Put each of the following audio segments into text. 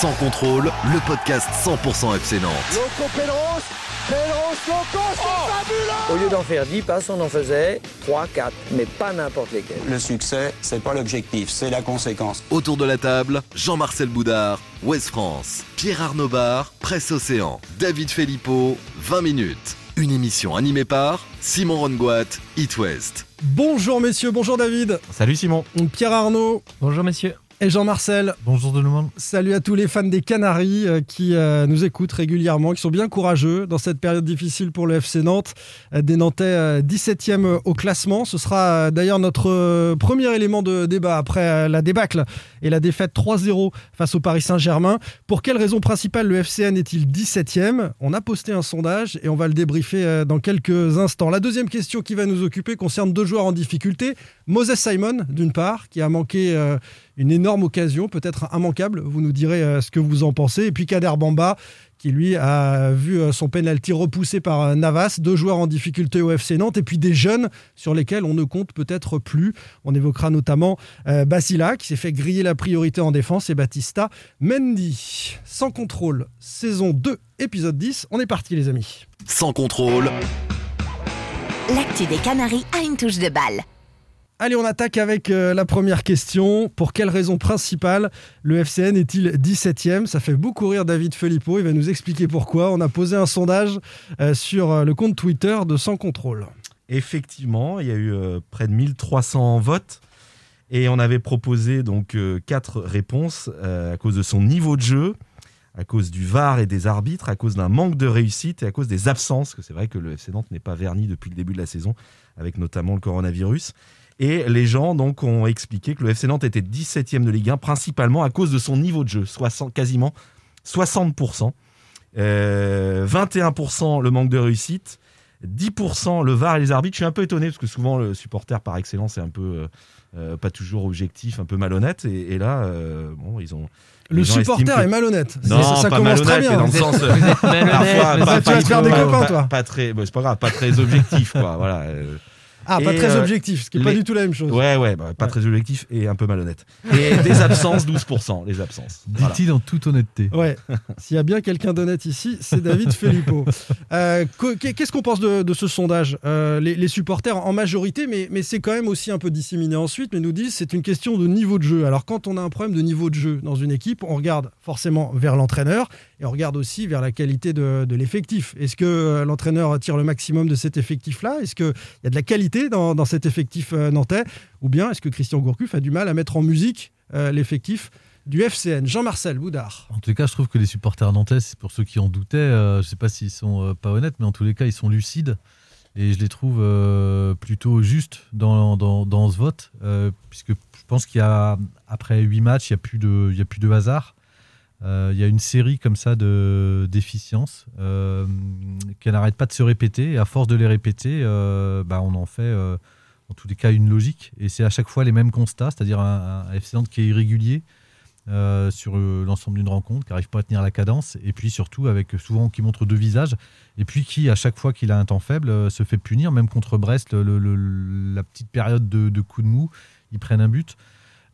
Sans contrôle, le podcast 100% FC Nantes. Loco Pedros, Pedros, Loco, c'est fabuleux Au lieu d'en faire 10 passes, on en faisait 3, 4, mais pas n'importe lesquels. Le succès, c'est pas l'objectif, c'est la conséquence. Autour de la table, Jean-Marcel Boudard, Ouest France, Pierre Arnaud Bar, Presse Océan, David Filippo, 20 minutes. Une émission animée par Simon Rongoat, It West. Bonjour messieurs, bonjour David. Salut Simon. Pierre Arnaud. Bonjour messieurs. Et Jean-Marcel. Bonjour tout le monde. Salut à tous les fans des Canaries euh, qui euh, nous écoutent régulièrement, qui sont bien courageux dans cette période difficile pour le FC Nantes. Euh, des Nantais 17e au classement. Ce sera d'ailleurs notre premier élément de débat après la débâcle et la défaite 3-0 face au Paris Saint-Germain. Pour quelle raison principale le FCN est-il 17e On a posté un sondage et on va le débriefer dans quelques instants. La deuxième question qui va nous occuper concerne deux joueurs en difficulté. Moses Simon, d'une part, qui a manqué une énorme occasion, peut-être immanquable. Vous nous direz euh, ce que vous en pensez. Et puis Kader Bamba, qui lui a vu euh, son penalty repoussé par euh, Navas, deux joueurs en difficulté au FC Nantes, et puis des jeunes sur lesquels on ne compte peut-être plus. On évoquera notamment Basila, qui s'est fait griller la priorité en défense, et Batista Mendy. Sans contrôle, saison 2, épisode 10. On est parti, les amis. Sans contrôle. L'actu des Canaries a une touche de balle. Allez, on attaque avec euh, la première question. Pour quelle raison principale le FCN est-il 17e Ça fait beaucoup rire David Filippo. Il va nous expliquer pourquoi. On a posé un sondage euh, sur euh, le compte Twitter de Sans Contrôle. Effectivement, il y a eu près de 1300 votes. Et on avait proposé donc quatre réponses à cause de son niveau de jeu, à cause du VAR et des arbitres, à cause d'un manque de réussite et à cause des absences, c'est vrai que le FC Nantes n'est pas verni depuis le début de la saison, avec notamment le coronavirus. Et les gens donc ont expliqué que le FC Nantes était 17e de Ligue 1 principalement à cause de son niveau de jeu, 60, quasiment 60%. 21% euh, le manque de réussite, 10% le VAR et les arbitres. Je suis un peu étonné parce que souvent le supporter par excellence est un peu euh, euh, pas toujours objectif, un peu malhonnête. Et, là, bon, ils ont. Le supporter est malhonnête. Non, ça, pas commence très bien. Dans le sens, malhonnête. Pas, tu vas te faire des copains, toi. Pas très, c'est pas grave, pas très objectif, quoi. Voilà. Ah, pas très euh, objectif, ce qui n'est pas du tout la même chose. Ouais, ouais, bah, pas très objectif et un peu malhonnête. Et des absences, 12%, les absences. Dit-il en toute honnêteté. Ouais. S'il y a bien quelqu'un d'honnête ici, c'est David Filippo. Euh, Qu'est-ce qu'on pense de, de, ce sondage euh, les, les, supporters en majorité, mais, mais c'est quand même aussi un peu disséminé ensuite, mais nous disent c'est une question de niveau de jeu. Alors quand on a un problème de niveau de jeu dans une équipe, on regarde forcément vers l'entraîneur et on regarde aussi vers la qualité de, l'effectif. Est-ce que euh, l'entraîneur tire le maximum de cet effectif-là? Est-ce qu'il y a de la qualité dans, cet effectif euh, nantais? Ou bien est-ce que Christian Gourcuff a du mal à mettre en musique euh, l'effectif du FCN. Jean-Marcel Boudard. En les cas, je trouve que les supporters nantais, pour ceux qui en doutaient, je ne sais pas s'ils sont pas honnêtes, mais en tous les cas, ils sont lucides. Et je les trouve plutôt justes dans, ce vote, puisque je pense qu'il y a, après huit matchs, il n'y a plus de hasard. Euh, il y a une série comme ça de déficiences euh, qui n'arrête pas de se répéter. Et à force de les répéter, euh, bah, on en fait en tous les cas une logique. Et c'est à chaque fois les mêmes constats, c'est-à-dire un, un FC Nantes qui est irrégulier sur l'ensemble d'une rencontre, qui n'arrive pas à tenir la cadence, et puis surtout avec souvent qui montre deux visages, et puis qui à chaque fois qu'il a un temps faible se fait punir, même contre Brest, la petite période de, de coup de mou, ils prennent un but.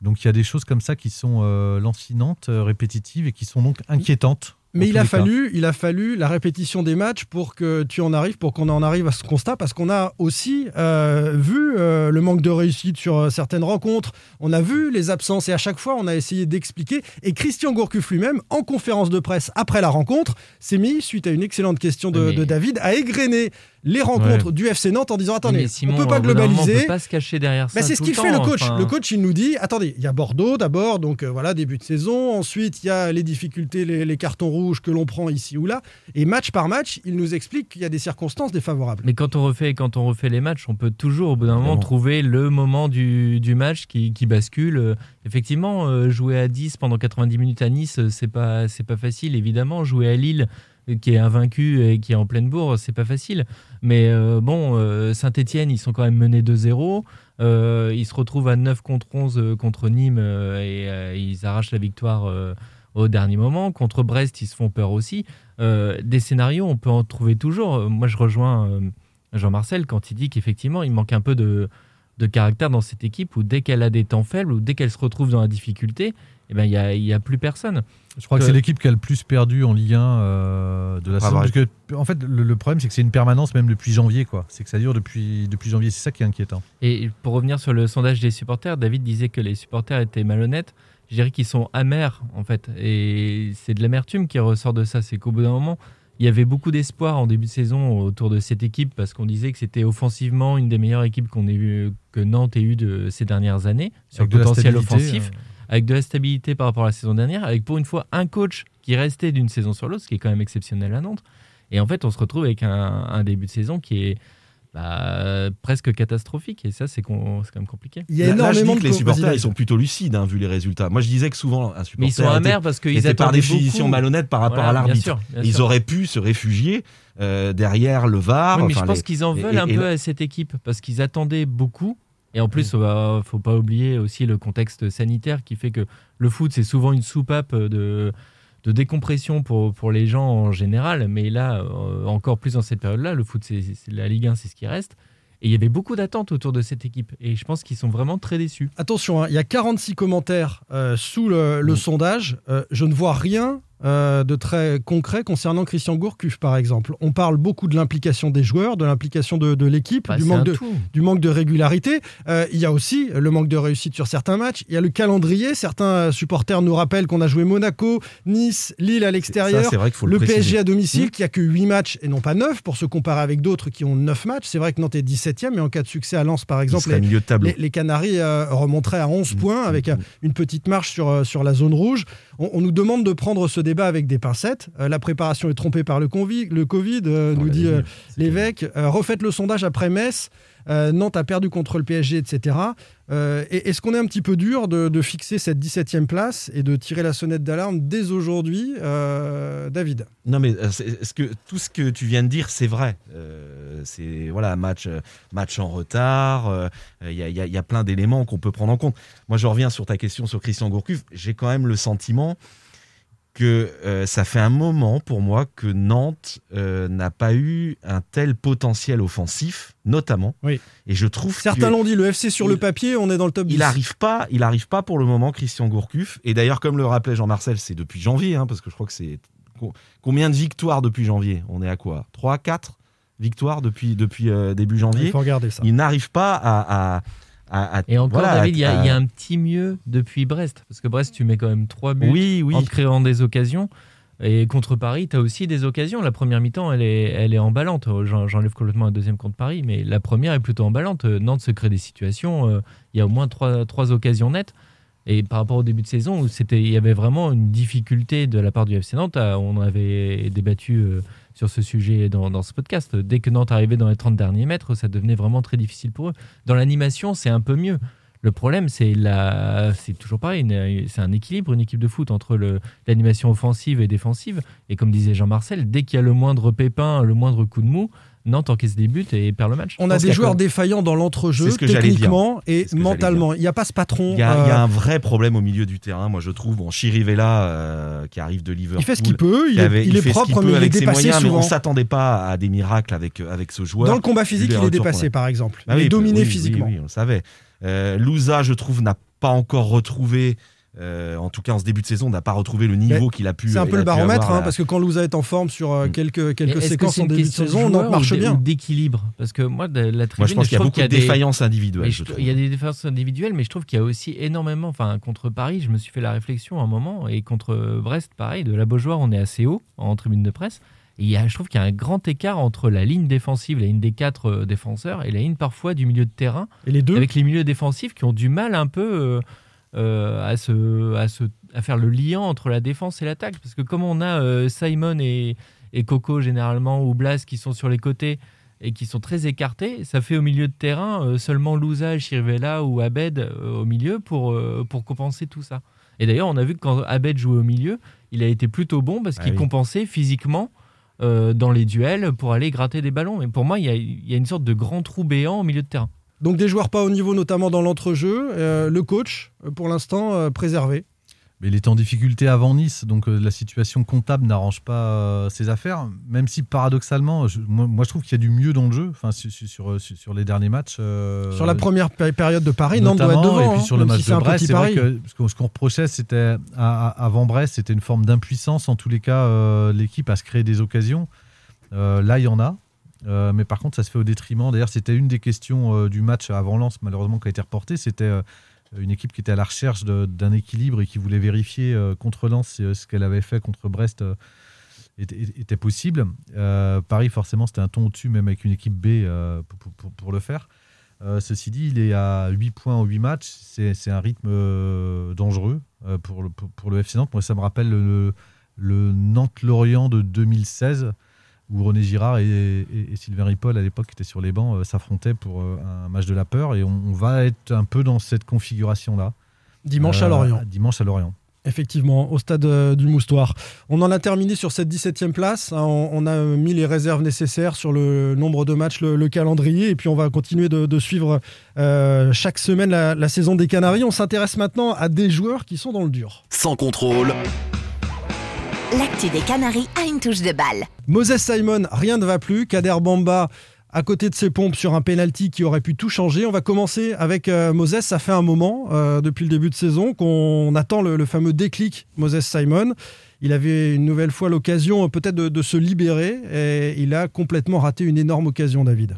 Donc il y a des choses comme ça qui sont euh, lancinantes, euh, répétitives et qui sont donc inquiétantes. Mais il a, fallu, il a fallu la répétition des matchs pour que tu en arrives, pour qu'on en arrive à ce constat, parce qu'on a aussi euh, vu le manque de réussite sur certaines rencontres, on a vu les absences, et à chaque fois, on a essayé d'expliquer. Et Christian Gourcuff lui-même, en conférence de presse après la rencontre, s'est mis, suite à une excellente question de, de David, à égrener les rencontres du FC Nantes en disant attendez, on on peut pas globaliser. On peut pas se cacher derrière ça. c'est ce qu'il fait le coach. Le coach, il nous dit attendez, il y a Bordeaux d'abord, donc euh, voilà début de saison. Ensuite, il y a les difficultés, les, cartons rouges que l'on prend ici ou là. Et match par match, il nous explique qu'il y a des circonstances défavorables. Mais quand on refait, quand on refait les matchs, on peut toujours au bout d'un moment trouver le moment du, match qui, bascule. Effectivement, euh, jouer à 10 pendant 90 minutes à Nice, c'est pas c'est pas facile. Évidemment, jouer à Lille qui est invaincu et qui est en pleine bourre, c'est pas facile. Mais euh, bon, euh, Saint-Etienne, ils sont quand même menés 2-0. Euh, ils se retrouvent à 9 contre 11 contre Nîmes et ils arrachent la victoire au dernier moment. Contre Brest, ils se font peur aussi. des scénarios, on peut en trouver toujours. Moi, je rejoins Jean-Marcel quand il dit qu'effectivement, il manque un peu de de caractère dans cette équipe où dès qu'elle a des temps faibles ou dès qu'elle se retrouve dans la difficulté, eh ben, il n'y a, y a plus personne. Je crois que, Que- c'est l'équipe qui a le plus perdu en Ligue 1 euh, de la Ah, saison. Parce que, en fait, le, le problème, c'est que c'est une permanence même depuis janvier. quoi. C'est que ça dure depuis, depuis janvier. C'est ça qui est inquiétant. Et pour revenir sur le sondage des supporters, David disait que les supporters étaient malhonnêtes. Je dirais qu'ils sont amers, en fait. Et c'est de l'amertume qui ressort de ça. C'est qu'au bout d'un moment, il y avait beaucoup d'espoir en début de saison autour de cette équipe parce qu'on disait que c'était offensivement une des meilleures équipes qu'on ait vu, que Nantes ait eu de ces dernières années sur Avec le potentiel offensif. euh, avec de la stabilité par rapport à la saison dernière, avec pour une fois un coach qui restait d'une saison sur l'autre, ce qui est quand même exceptionnel à Nantes. Et en fait, on se retrouve avec un, un début de saison qui est bah, presque catastrophique. Et ça, c'est quand même compliqué. Il y a Là- là, je énormément de que les supporters, ils sont plutôt lucides, hein, vu les résultats. Moi, je disais que souvent, un supporter Mais ils sont était- amers parce qu'ils par définition beaucoup. malhonnête par rapport Voilà, à l'arbitre. Ils auraient pu se réfugier euh, derrière le VAR. Oui, mais enfin, je pense les- qu'ils en veulent et- un et peu à cette équipe parce qu'ils attendaient beaucoup. Et en plus, il ne faut pas oublier aussi le contexte sanitaire qui fait que le foot, c'est souvent une soupape de, de décompression pour, pour les gens en général. Mais là, euh, encore plus dans cette période-là, le foot, c'est la Ligue 1, c'est ce qui reste. Et il y avait beaucoup d'attentes autour de cette équipe. Et je pense qu'ils sont vraiment très déçus. Attention, hein, il y a 46 commentaires euh, sous le, le Mm. sondage. Euh, je ne vois rien euh, de très concret concernant Christian Gourcuff, par exemple. On parle beaucoup de l'implication des joueurs, de l'implication de, de l'équipe, Bah, du, manque de, tout. du manque de régularité. Euh, il y a aussi le manque de réussite sur certains matchs. Il y a le calendrier. Certains supporters nous rappellent qu'on a joué Monaco, Nice, Lille à l'extérieur. le, Le. PSG à domicile Mmh. qui a que 8 matchs et non pas 9 pour se comparer avec d'autres qui ont 9 matchs. C'est vrai que Nantes est 17e, mais en cas de succès à Lens, par exemple, les, les, les Canaries euh, remonteraient à 11 Mmh. points avec euh, une petite marche sur, euh, sur la zone rouge. On, on nous demande de prendre ce débat avec des pincettes. Euh, la préparation est trompée par le, le Covid, euh, nous dit euh, l'évêque. Euh, refaites le sondage après Metz. Nantes a perdu contre le PSG, etc. Et- Est-ce qu'on est un petit peu dur de, de fixer cette 17e place et de tirer la sonnette d'alarme dès aujourd'hui, David? Non, mais est-ce que tout ce que tu viens de dire, c'est vrai? C'est voilà, match, match en retard. Il y, y a plein d'éléments qu'on peut prendre en compte. Moi, je reviens sur ta question sur Christian Gourcuff. J'ai quand même le sentiment que euh, ça fait un moment pour moi que Nantes euh, n'a pas eu un tel potentiel offensif, notamment. Oui. Et je trouve Certains l'ont dit, le FC sur le il- papier, on est dans le top 10. il arrive pas, il arrive pas pour le moment Christian Gourcuff. Et d'ailleurs, comme le rappelait Jean-Marcel, c'est depuis janvier, hein, parce que je crois que c'est co- combien de victoires depuis janvier? On est à quoi? 3, 4 victoires depuis depuis euh, début Il janvier? faut regarder ça. Il n'arrive pas à, à, à- à- Et encore, voilà, David, il y, a- y un petit mieux depuis Brest. Parce que Brest, tu mets quand même 3 buts oui, oui. en créant des occasions. Et contre Paris, tu as aussi des occasions. La première mi-temps, elle est, elle est emballante. J'en- J'enlève complètement un deuxième contre Paris, mais la première est plutôt emballante. Euh, Nantes se crée des situations. euh, Il y a au moins trois, trois occasions nettes. Et par rapport au début de saison, où c'était, il y avait vraiment une difficulté de la part du FC Nantes. On avait débattu euh, sur ce sujet dans, dans ce podcast. Dès que Nantes arrivait dans les 30 derniers mètres, ça devenait vraiment très difficile pour eux. Dans l'animation, c'est un peu mieux. Le problème, c'est la, c'est toujours pareil, c'est un équilibre, une équipe de foot entre l'animation offensive et défensive. Et comme disait Jean-Marcel, dès qu'il y a le moindre pépin, le moindre coup de mou, Nantes encaisse des buts et perd le match. On a des joueurs défaillants dans l'entrejeu, techniquement et mentalement. Il n'y a pas ce patron. Il y, a, il y a euh, un vrai problème au milieu du terrain, moi je trouve. Bon, Chirivella, euh, qui arrive de Liverpool. il fait ce qu'il peut, il est, avait- il est fait ce propre, mais il est avec ses dépassé moyens, mais souvent. on s'attendait pas à des miracles avec, euh, avec ce joueur. Dans le combat physique, il est dépassé, par exemple. Bah il est dominé oui, physiquement. Oui, on le savait. Euh, Louza, je trouve, n'a pas encore retrouvé, euh, en tout cas en ce début de saison, n'a pas retrouvé le niveau qu'il a pu. C'est un peu a le baromètre, hein, là. parce que quand Louza est en forme sur euh, Mm. quelques, quelques séquences en début de saison, ou marche bien. d'équilibre Parce que moi, de la Moi, tribune, je pense qu'il y a beaucoup de des- défaillances individuelles. Il y a des défenses individuelles, mais je trouve qu'il y a aussi énormément. Enfin, contre Paris, je me suis fait la réflexion à un moment, et contre Brest, pareil, de la Beaujoire, on est assez haut en tribune de presse. Et il y a, je trouve qu'il y a un grand écart entre la ligne défensive, la ligne des quatre euh, défenseurs, et la ligne parfois du milieu de terrain, Et les deux, avec les milieux défensifs qui ont du mal un peu euh, euh, à, se, à, se, à faire le lien entre la défense et l'attaque. Parce que comme on a euh, Simon et, et Coco généralement, ou Blas qui sont sur les côtés et qui sont très écartés, ça fait au milieu de terrain euh, seulement Louza, Chirvella ou Abed au milieu pour, pour compenser tout ça. Et d'ailleurs, on a vu que quand Abed jouait au milieu, il a été plutôt bon parce Ah qu'il oui. compensait physiquement dans les duels pour aller gratter des ballons. Et pour moi, il y a, il y a une sorte de grand trou béant au milieu de terrain. Donc des joueurs pas au niveau, notamment dans l'entrejeu. Euh, le coach, euh, pour l'instant, euh, préservé. Mais il était en difficulté avant Nice, donc euh, la situation comptable n'arrange pas ses affaires. Même si paradoxalement, je- moi, moi, je trouve qu'il y a du mieux dans le jeu, enfin sur, sur, sur, sur les derniers matchs. Sur la première péri- période de Paris, Nantes doit être devant. Et puis hein, sur le même match si de Brest, c'est vrai que ce qu'on reprochait, c'était avant Brest, c'était une forme d'impuissance en tous les cas, l'équipe à se créer des occasions. Là, il y en a. Euh, mais par contre, ça se fait au détriment. D'ailleurs, c'était une des questions euh, du match avant Lens, malheureusement, qui a été reportée. C'était euh, une équipe qui était à la recherche d'un équilibre et qui voulait vérifier contre Lens si, ce qu'elle avait fait contre Brest était, possible. Paris, forcément, c'était un ton au-dessus, même avec une équipe B pour, le faire. Ceci dit, il est à 8 points en 8 matchs. C'est un rythme dangereux pour, le, pour, FC Nantes. Moi, ça me rappelle le, le Nantes-Lorient de 2016, où René Girard et, et- et Sylvain Ripoll, à l'époque, qui étaient sur les bancs, euh, s'affrontaient pour euh, un match de la peur. Et on, on va être un peu dans cette configuration-là. Dimanche à Euh, Lorient. Dimanche à Lorient. Effectivement, au stade euh, du Moustoir. On en a terminé sur cette 17e place. hein, on, on a mis les réserves nécessaires sur le nombre de matchs, le, le calendrier, et puis on va continuer de, de suivre euh, chaque semaine la, la saison des Canaries. On s'intéresse maintenant à des joueurs qui sont dans le dur. Sans contrôle, L'actu des Canaries a une touche de balle. Moses Simon, rien ne va plus. Kader Bamba à côté de ses pompes sur un penalty qui aurait pu tout changer. On va commencer avec euh, Moses. Ça fait un moment, euh, depuis le début de saison, qu'on attend le, fameux déclic Moses Simon. Il avait une nouvelle fois l'occasion euh, peut-être de, de se libérer et il a complètement raté une énorme occasion, David.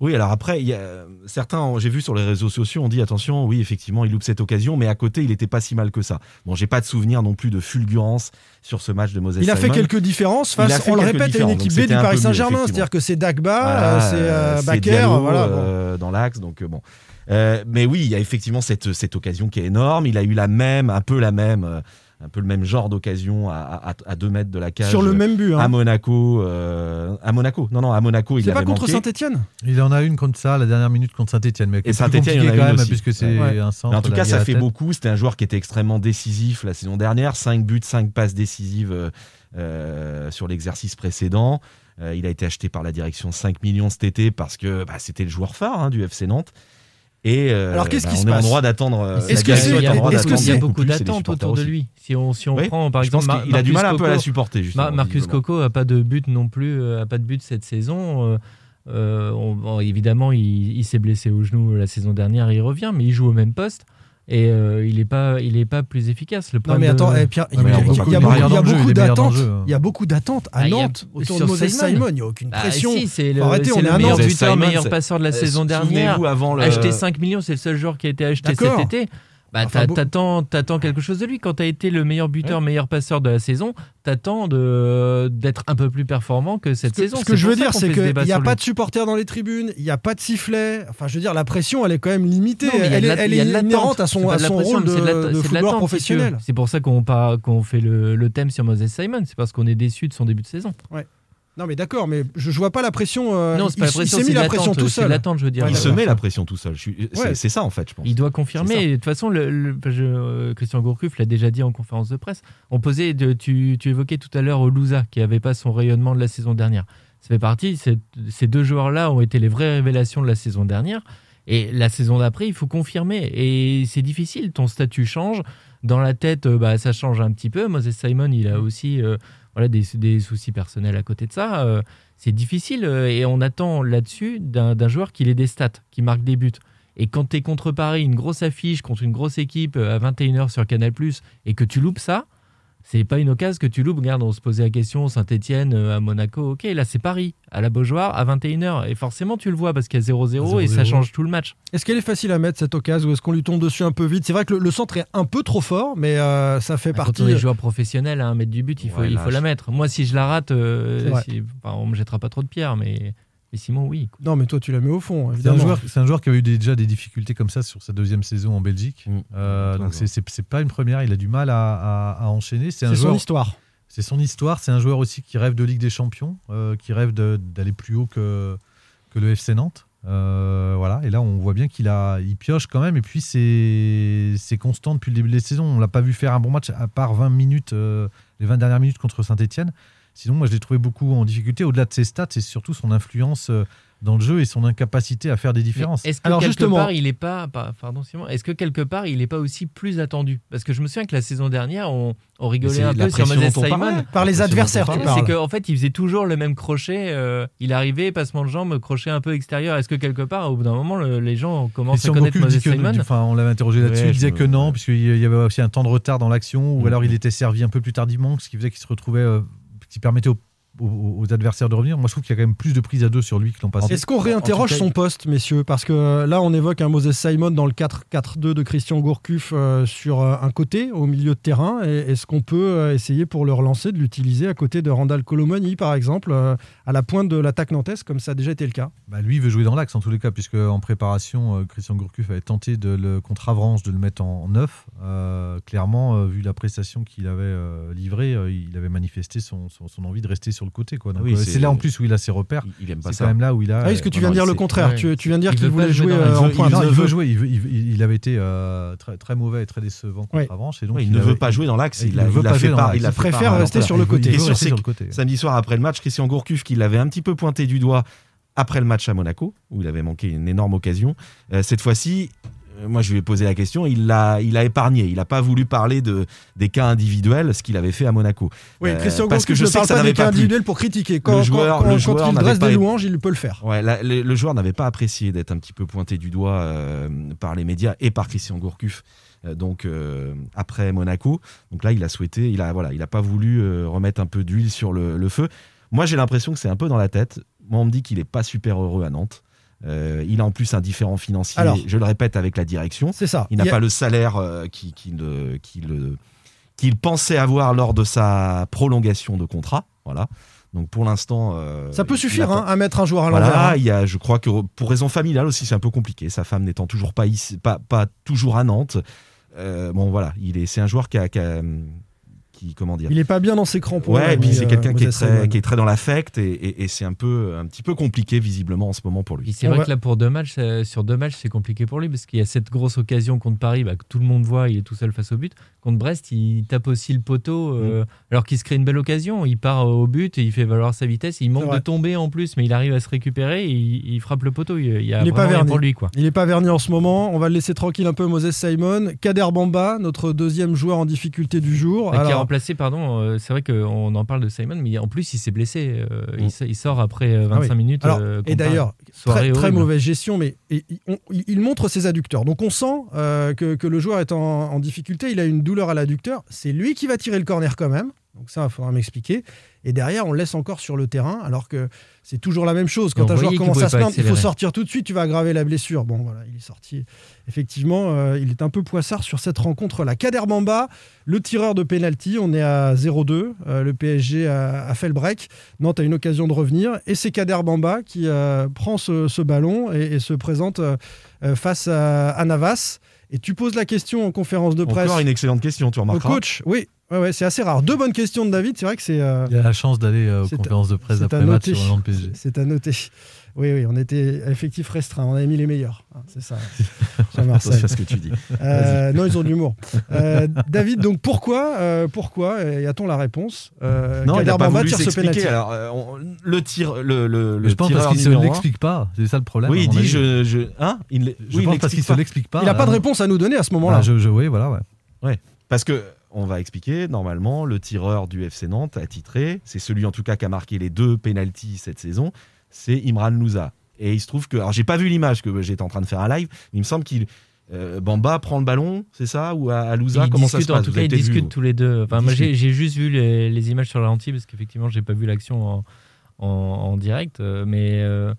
Oui, alors après, y a, certains, j'ai vu sur les réseaux sociaux, on dit attention, oui, effectivement, il loupe cette occasion, mais à côté, il n'était pas si mal que ça. Bon, j'ai pas de souvenir non plus de fulgurance sur ce match de Moses Il a fait quelques différences face, on le répète, à une équipe B du Paris Saint-Germain. C'est-à-dire que c'est Dagba, Voilà, euh, c'est euh, Bakker, Diallo, voilà, bon. euh, dans l'axe, donc euh, bon. Euh, mais oui, il y a effectivement cette, cette occasion qui est énorme. Il a eu la même, un peu la même, un peu le même genre d'occasion à, à, à deux mètres de la cage. Sur le même but. hein. À Monaco, euh, à Monaco. Non, non, à Monaco, il C'est pas contre. Saint-Etienne Il en a une contre ça, la dernière minute contre Saint-Etienne. Mais Et Saint-Étienne, il y en a quand une même, aussi. puisque c'est Ouais. un centre. Mais en tout cas, ça fait beaucoup. C'était un joueur qui était extrêmement décisif la saison dernière. 5 buts, 5 passes décisives euh, euh, sur l'exercice précédent. Euh, il a été acheté par la direction 5 millions cet été parce que bah, c'était le joueur phare hein, du FC Nantes. Et euh, Alors, qu'est-ce bah, qui on se est en passe droit d'attendre. euh, Est-ce la que direction c'est- il y est en a, droit est-ce que d'attendre il y a beaucoup d'attentes autour de lui. Si on, si on Oui, prend par exemple Mar- qu'il a du Marcus mal un peu à la Coco, supporter. Marcus. Coco a pas de but non plus, euh, a pas de but cette saison. Euh, on- bon, évidemment, il, il s'est blessé au genou la saison dernière, il revient, mais il joue au même poste et euh, il est pas, il est pas plus efficace. Le Non mais attends, de- eh, Pierre, il y mais a- il y a y a beaucoup- y a d'attentes. hein. Il y a beaucoup d'attentes à Ah, il y a- Nantes autour sur de Moses Simon. Il n'y a aucune Bah, pression. si, c'est le, Arrêtez, c'est on est le meilleur buteur, meilleur passeur de la Euh, saison dernière. le... Acheté 5 millions, c'est le seul joueur qui a été acheté D'accord. cet été. Bah, Enfin, t'attends, t'attends quelque chose de lui. Quand tu as été le meilleur buteur, meilleur passeur de la saison, t'attends de, d'être un peu plus performant que cette Ce que, saison. ce que je veux dire, c'est qu'il n'y a pas lui. de supporters dans les tribunes, il n'y a pas de sifflet. Enfin, je veux dire, la pression, elle est quand même limitée. Non, elle la- elle est inhérente à son, à son pression, rôle de, de footballeur professionnel. C'est pour ça qu'on, qu'on fait le, le thème sur Moses Simon. C'est parce qu'on est déçu de son début de saison. Non, mais d'accord, mais je, je vois pas la pression. euh, non, c'est il, pas la il pression, s'est c'est mis la pression tout seul. l'attente, je veux dire. Ouais, Il se met la pression tout seul. C'est Ouais. c'est ça en fait, je pense. Il doit confirmer. De toute façon, le, le- je- euh, Christian Gourcuff l'a déjà dit en conférence de presse. On posait, de- tu, tu évoquais tout à l'heure Oluza, qui n'avait pas son rayonnement de la saison dernière. Ça fait partie. Ces deux joueurs-là ont été les vraies révélations de la saison dernière. Et la saison d'après, il faut confirmer. Et c'est difficile. Ton statut change. Dans la tête, euh, bah, ça change un petit peu. Moses Simon, il a aussi euh, voilà, des, des soucis personnels à côté de ça. Euh, c'est difficile. euh, Et on attend là-dessus d'un joueur qui ait des stats, qui marque des buts. Et quand tu es contre Paris, une grosse affiche contre une grosse équipe euh, à 21h sur Canal, et que tu loupes ça, c'est pas une occasion que tu loupes. Regarde, on se posait la question Saint-Etienne à Monaco. Ok, là c'est Paris, à la Beaujoire, à 21h. Et forcément, tu le vois parce qu'il y a 0-0 et ça 0-0. change tout le match. Est-ce qu'elle est facile à mettre cette occasion ou est-ce qu'on lui tombe dessus un peu vite? C'est vrai que le, le centre est un peu trop fort, mais euh, ça fait Quand partie. on est joueur professionnel à un mètre du but, il faut, Ouais, il faut la mettre. Moi, si je la rate, euh, si- enfin, on me jettera pas trop de pierres, mais, mais Simon, oui. Non, mais toi, tu la mets au fond, C'est un, évidemment. joueur, c'est un joueur qui a eu des- déjà des difficultés comme ça sur sa deuxième saison en Belgique. Mm. Euh, donc c'est- c'est c'est pas une première, il a du mal à, à- à enchaîner. C'est un C'est son histoire. c'est son histoire. C'est un joueur aussi qui rêve de Ligue des Champions, euh, qui rêve de- d'aller plus haut que, que le FC Nantes. Euh, voilà. Et là, on voit bien qu'il a, il pioche quand même. Et puis c'est c'est constant depuis le début de la saison. On l'a pas vu faire un bon match à part 20 minutes, euh, les 20 dernières minutes contre Saint-Etienne. Sinon, moi, je l'ai trouvé beaucoup en difficulté. Au-delà de ses stats, c'est surtout son influence euh, dans le jeu et son incapacité à faire des différences. Est-ce que quelque part il est pas, pardon Simon, est-ce que quelque part il n'est pas aussi plus attendu? Parce que je me souviens que la saison dernière on, on rigolait un peu sur Moses Simon par les adversaires. C'est qu'en fait il faisait toujours le même crochet. euh, il arrivait passement de jambes, crochet un peu extérieur. Est-ce que quelque part au bout d'un moment le- les gens commencent à Christian connaître Moses Simon? Enfin, on l'avait interrogé là-dessus. Ouais, il disait que non, puisqu'il y avait aussi un temps de retard dans l'action, ou Mhm. alors il était servi un peu plus tardivement, ce qui faisait qu'il se retrouvait, euh, qui permettait aux, aux- aux adversaires de revenir. Moi, je trouve qu'il y a quand même plus de prises à deux sur lui que l'an passé. Est-ce qu'on réinterroge cas, son poste, messieurs? Parce que euh, là, on évoque un Moses Simon dans le 4-4-2 de Christian Gourcuff euh, sur euh, un côté, au milieu de terrain. Est-ce qu'on peut essayer pour le relancer de l'utiliser à côté de Randall Colomani, par exemple, euh, à la pointe de l'attaque nantaise, comme ça a déjà été le cas? Bah, lui il veut jouer dans l'axe en tous les cas, puisque en préparation, euh, Christian Gourcuff avait tenté de le contre Avranches de le mettre en neuf. Clairement, vu la prestation qu'il avait livrée, il avait manifesté son, son- son envie de rester sur le côté. Quoi. Donc, Oui, euh, c'est- c'est là en plus où il a ses repères. Il, il aime pas C'est ça. quand même là où il a. Ah, Est-ce que tu non, viens de dire le contraire ouais. tu, tu viens de dire Il qu'il voulait jouer euh, en Il veut- pointe il veut jouer. Il, avait été euh, très, très mauvais et très décevant contre. Avranches. Et donc Ouais, il il ne avait- veut pas jouer dans l'axe. il Il, préfère rester sur le côté. Et sur. Samedi soir après le match, Christian Gourcuff, qui l'avait un petit peu pointé du doigt après le match à Monaco, où il avait manqué une énorme occasion. Euh, cette fois-ci, euh, moi je lui ai posé la question, il l'a il a épargné. Il n'a pas voulu parler de, des cas individuels, ce qu'il avait fait à Monaco. Oui, Euh, Christian parce que je ne sais parle que ça pas des cas individuels pour critiquer. Quand, Le joueur- quand- le quand joueur il dresse pas des louanges, il peut le faire. Ouais, la- le, le joueur n'avait pas apprécié d'être un petit peu pointé du doigt euh, par les médias et par Christian Gourcuff. euh, donc euh, après Monaco, donc là il a souhaité, il a voilà, il a pas voulu euh, remettre un peu d'huile sur le, le feu. Moi j'ai l'impression que c'est un peu dans la tête. Moi on me dit qu'il est pas super heureux à Nantes. Euh, il a en plus un différent financier. Alors. je le répète avec la direction. C'est ça. Il n'a a- pas le salaire euh, qui- qu'il le- qu'il le- qu'il pensait avoir lors de sa prolongation de contrat. Voilà. Donc pour l'instant, euh, Ça peut suffire hein, à mettre un joueur à l'envers. voilà, hein. il y a, je crois que pour raison familiale aussi, c'est un peu compliqué. Sa femme n'étant toujours pas ici, pas, pas toujours à Nantes. Euh, bon, voilà, il est, c'est un joueur qui a, qui a- qui, comment dire. Il est pas bien dans ses crampons. Ouais, et puis c'est euh, quelqu'un qui est très, Simon. qui est très dans l'affect et, et- et c'est un peu, un petit peu compliqué visiblement en ce moment pour lui. c'est vrai va- que là, pour deux matchs, euh, sur deux matchs, c'est compliqué pour lui parce qu'il y a cette grosse occasion contre Paris bah, que tout le monde voit, il est tout seul face au but. Contre Brest, il tape aussi le poteau euh, Mm. alors qu'il se crée une belle occasion. Il part au but et il fait valoir sa vitesse. Il manque de tomber en plus, mais il arrive à se récupérer et il, il frappe le poteau. Il, il y a Il est pas verni. pour lui. Quoi. Il n'est pas verni en ce moment. On va le laisser tranquille un peu, Moses Simon. Kader Bamba, notre deuxième joueur en difficulté du jour. Qui est Alors, remplacé, pardon, euh, c'est vrai qu'on en parle de Simon, mais en plus il s'est blessé. euh, Mm. il, sort après euh, 25 Ah oui. minutes. Alors, euh, et d'ailleurs, très, mauvaise gestion, mais et- il- on- il il montre ses adducteurs. Donc on sent euh, que, que le joueur est en, en difficulté. Il a une douleur à l'adducteur. C'est lui qui va tirer le corner quand même. Donc ça, il faudra m'expliquer. Et derrière, on laisse encore sur le terrain, alors que c'est toujours la même chose. Quand on un joueur commence à se plaindre, il faut sortir tout de suite, tu vas aggraver la blessure. Bon, voilà, il est sorti. Effectivement, euh, il est un peu poissard sur cette rencontre-là. Kader Bamba, le tireur de penalty, on est à 0-2. Euh, le PSG a, a fait le break. Nantes a une occasion de revenir. Et c'est Kader Bamba qui euh, prend ce, ce ballon et, et se présente face à, à Navas. Et tu poses la question en conférence de presse Encore une excellente question, tu au remarqueras. coach. Oui, ouais, ouais, c'est assez rare. Deux bonnes questions de David. C'est vrai que c'est. euh, Il a la chance d'aller euh, aux conférences de presse après match noter. sur le PSG. C'est à noter. Oui, oui, on était à effectif restreint. On avait mis les meilleurs. hein, c'est ça. Attention à ce que tu dis. Euh, non, ils ont de l'humour. Euh, David, donc pourquoi, euh, pourquoi y a-t-on la réponse euh, Non, il n'a pas voulu s'expliquer. penalty. Alors, euh, on- le tir, le, le, le je pense parce qu'il un- l'explique pas. C'est ça le problème. Oui, il dit je, je, hein, il, Je oui, il pense parce qu'il pas. l'explique pas. Il n'a pas de réponse à nous donner à ce moment-là. Ah, je, je, oui, voilà, ouais. Parce que on va expliquer, normalement, le tireur du FC Nantes attitré, c'est celui en tout cas qui a marqué les deux pénalties cette saison, c'est Imran Louza. Et il se trouve que, alors j'ai pas vu l'image que j'étais en train de faire un live, mais il me semble qu'il euh, Bamba prend le ballon, c'est ça, ou à, à Louza, comment ça se passe? En tout cas, ils discutent vous? tous les deux. Enfin, moi, j'ai juste vu les, les images sur le ralenti parce qu'effectivement, j'ai pas vu l'action en, en, en direct. euh, Mais, euh,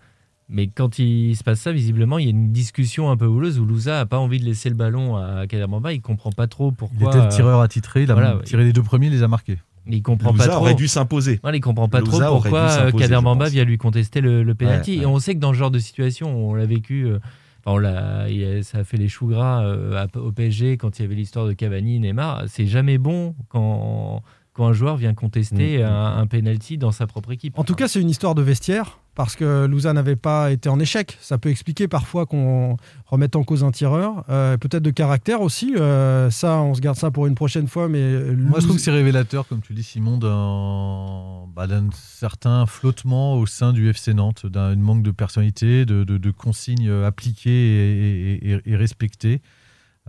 mais quand il se passe ça, visiblement, il y a une discussion un peu houleuse où Louza a pas envie de laisser le ballon à Kader Bamba. Il comprend pas trop Il pourquoi. était le tireur attitré. Il a voilà, tiré les deux premiers, il les a marqués. Il comprend Louza pas trop. aurait dû s'imposer. Il comprend pas Louza trop pourquoi euh, Kader Bamba vient lui contester le, le penalty. Ouais, ouais. Et on sait que dans ce genre de situation, on l'a vécu. euh, on a- ça a fait les choux gras euh, au PSG quand il y avait l'histoire de Cavani, Neymar. C'est jamais bon quand, quand un joueur vient contester Mm. un, un penalty dans sa propre équipe. En tout cas, c'est une histoire de vestiaire parce que Lausanne n'avait pas été en échec. Ça peut expliquer parfois qu'on remette en cause un tireur. Euh, peut-être de caractère aussi. Euh, ça, on se garde ça pour une prochaine fois. Mais Moi, je trouve que c'est révélateur, comme tu dis, Simon, d'un bah, certain flottement au sein du FC Nantes, d'un manque de personnalité, de, de- de consignes appliquées et, et- et respectées.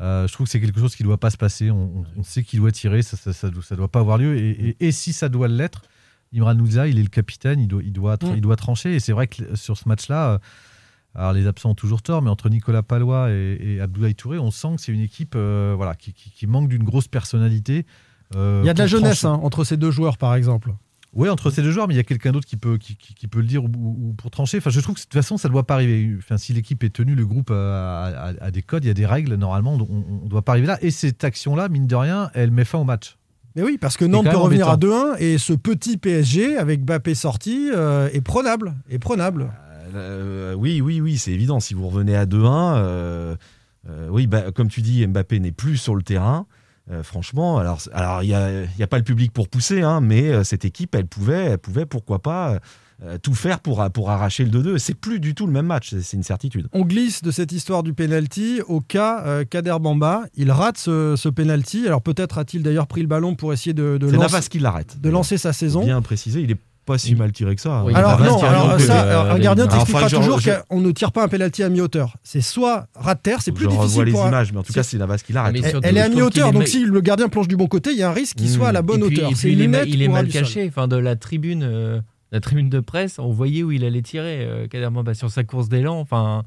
Euh, je trouve que c'est quelque chose qui ne doit pas se passer. On, sait qu'il doit tirer, ça ne doit- pas avoir lieu. Et, et- et si ça doit l'être, Imran il est le capitaine, il doit, il doit, tra- Mm. il doit trancher. Et c'est vrai que sur ce match-là, euh, alors les absents ont toujours tort, mais entre Nicolas Palois et, et Abdoulaye Touré, on sent que c'est une équipe euh, voilà, qui, qui- qui manque d'une grosse personnalité. euh, il y a de la jeunesse hein, entre ces deux joueurs, par exemple. Oui, entre ces deux joueurs, mais il y a quelqu'un d'autre qui peut, qui, qui- qui peut le dire ou, ou pour trancher. Enfin, je trouve que de toute façon, ça ne doit pas arriver. Enfin, si l'équipe est tenue, le groupe a, a- a des codes, il y a des règles. Normalement, on ne doit pas arriver là. Et cette action-là, mine de rien, elle met fin au match. Mais oui, parce que Nantes peut revenir à embêtant. 2-1 et ce petit PSG avec Bappé sorti euh, est prenable. Est prenable. Euh, oui, oui, oui, c'est évident. Si vous revenez à 2-1, euh, euh, oui, bah, comme tu dis, Mbappé n'est plus sur le terrain. Euh, franchement, alors, alors il n'y a, il y a pas le public pour pousser, hein, mais euh, cette équipe, elle pouvait, elle pouvait, pourquoi pas, euh, tout faire pour, pour arracher le 2-2. C'est plus du tout le même match, c'est une certitude. On glisse de cette histoire du penalty au cas euh, Kader Bamba. Il rate ce, ce penalty. Alors peut-être a-t-il d'ailleurs pris le ballon pour essayer de, de C'est lancer, Navas qui l'arrête. de lancer sa saison. Bien précisé, il est pas si mal tiré que ça. Oui, Alors non, alors, ça, euh, alors, un gardien t'expliquera toujours je- qu'on ne tire pas un penalty à mi-hauteur. C'est soit rate terre, c'est plus difficile les pour un- images, mais en tout cas, c'est Navas qui l'arrête. Mais Elle, elle est à mi-hauteur, donc si le gardien plonge du bon côté, il y a un risque qu'il Mmh. soit à la bonne puis, hauteur. puis il, est, il mal caché. Enfin, de la tribune, euh, la tribune de presse, on voyait où il allait tirer. Euh, Kader sur sa course d'élan. Enfin,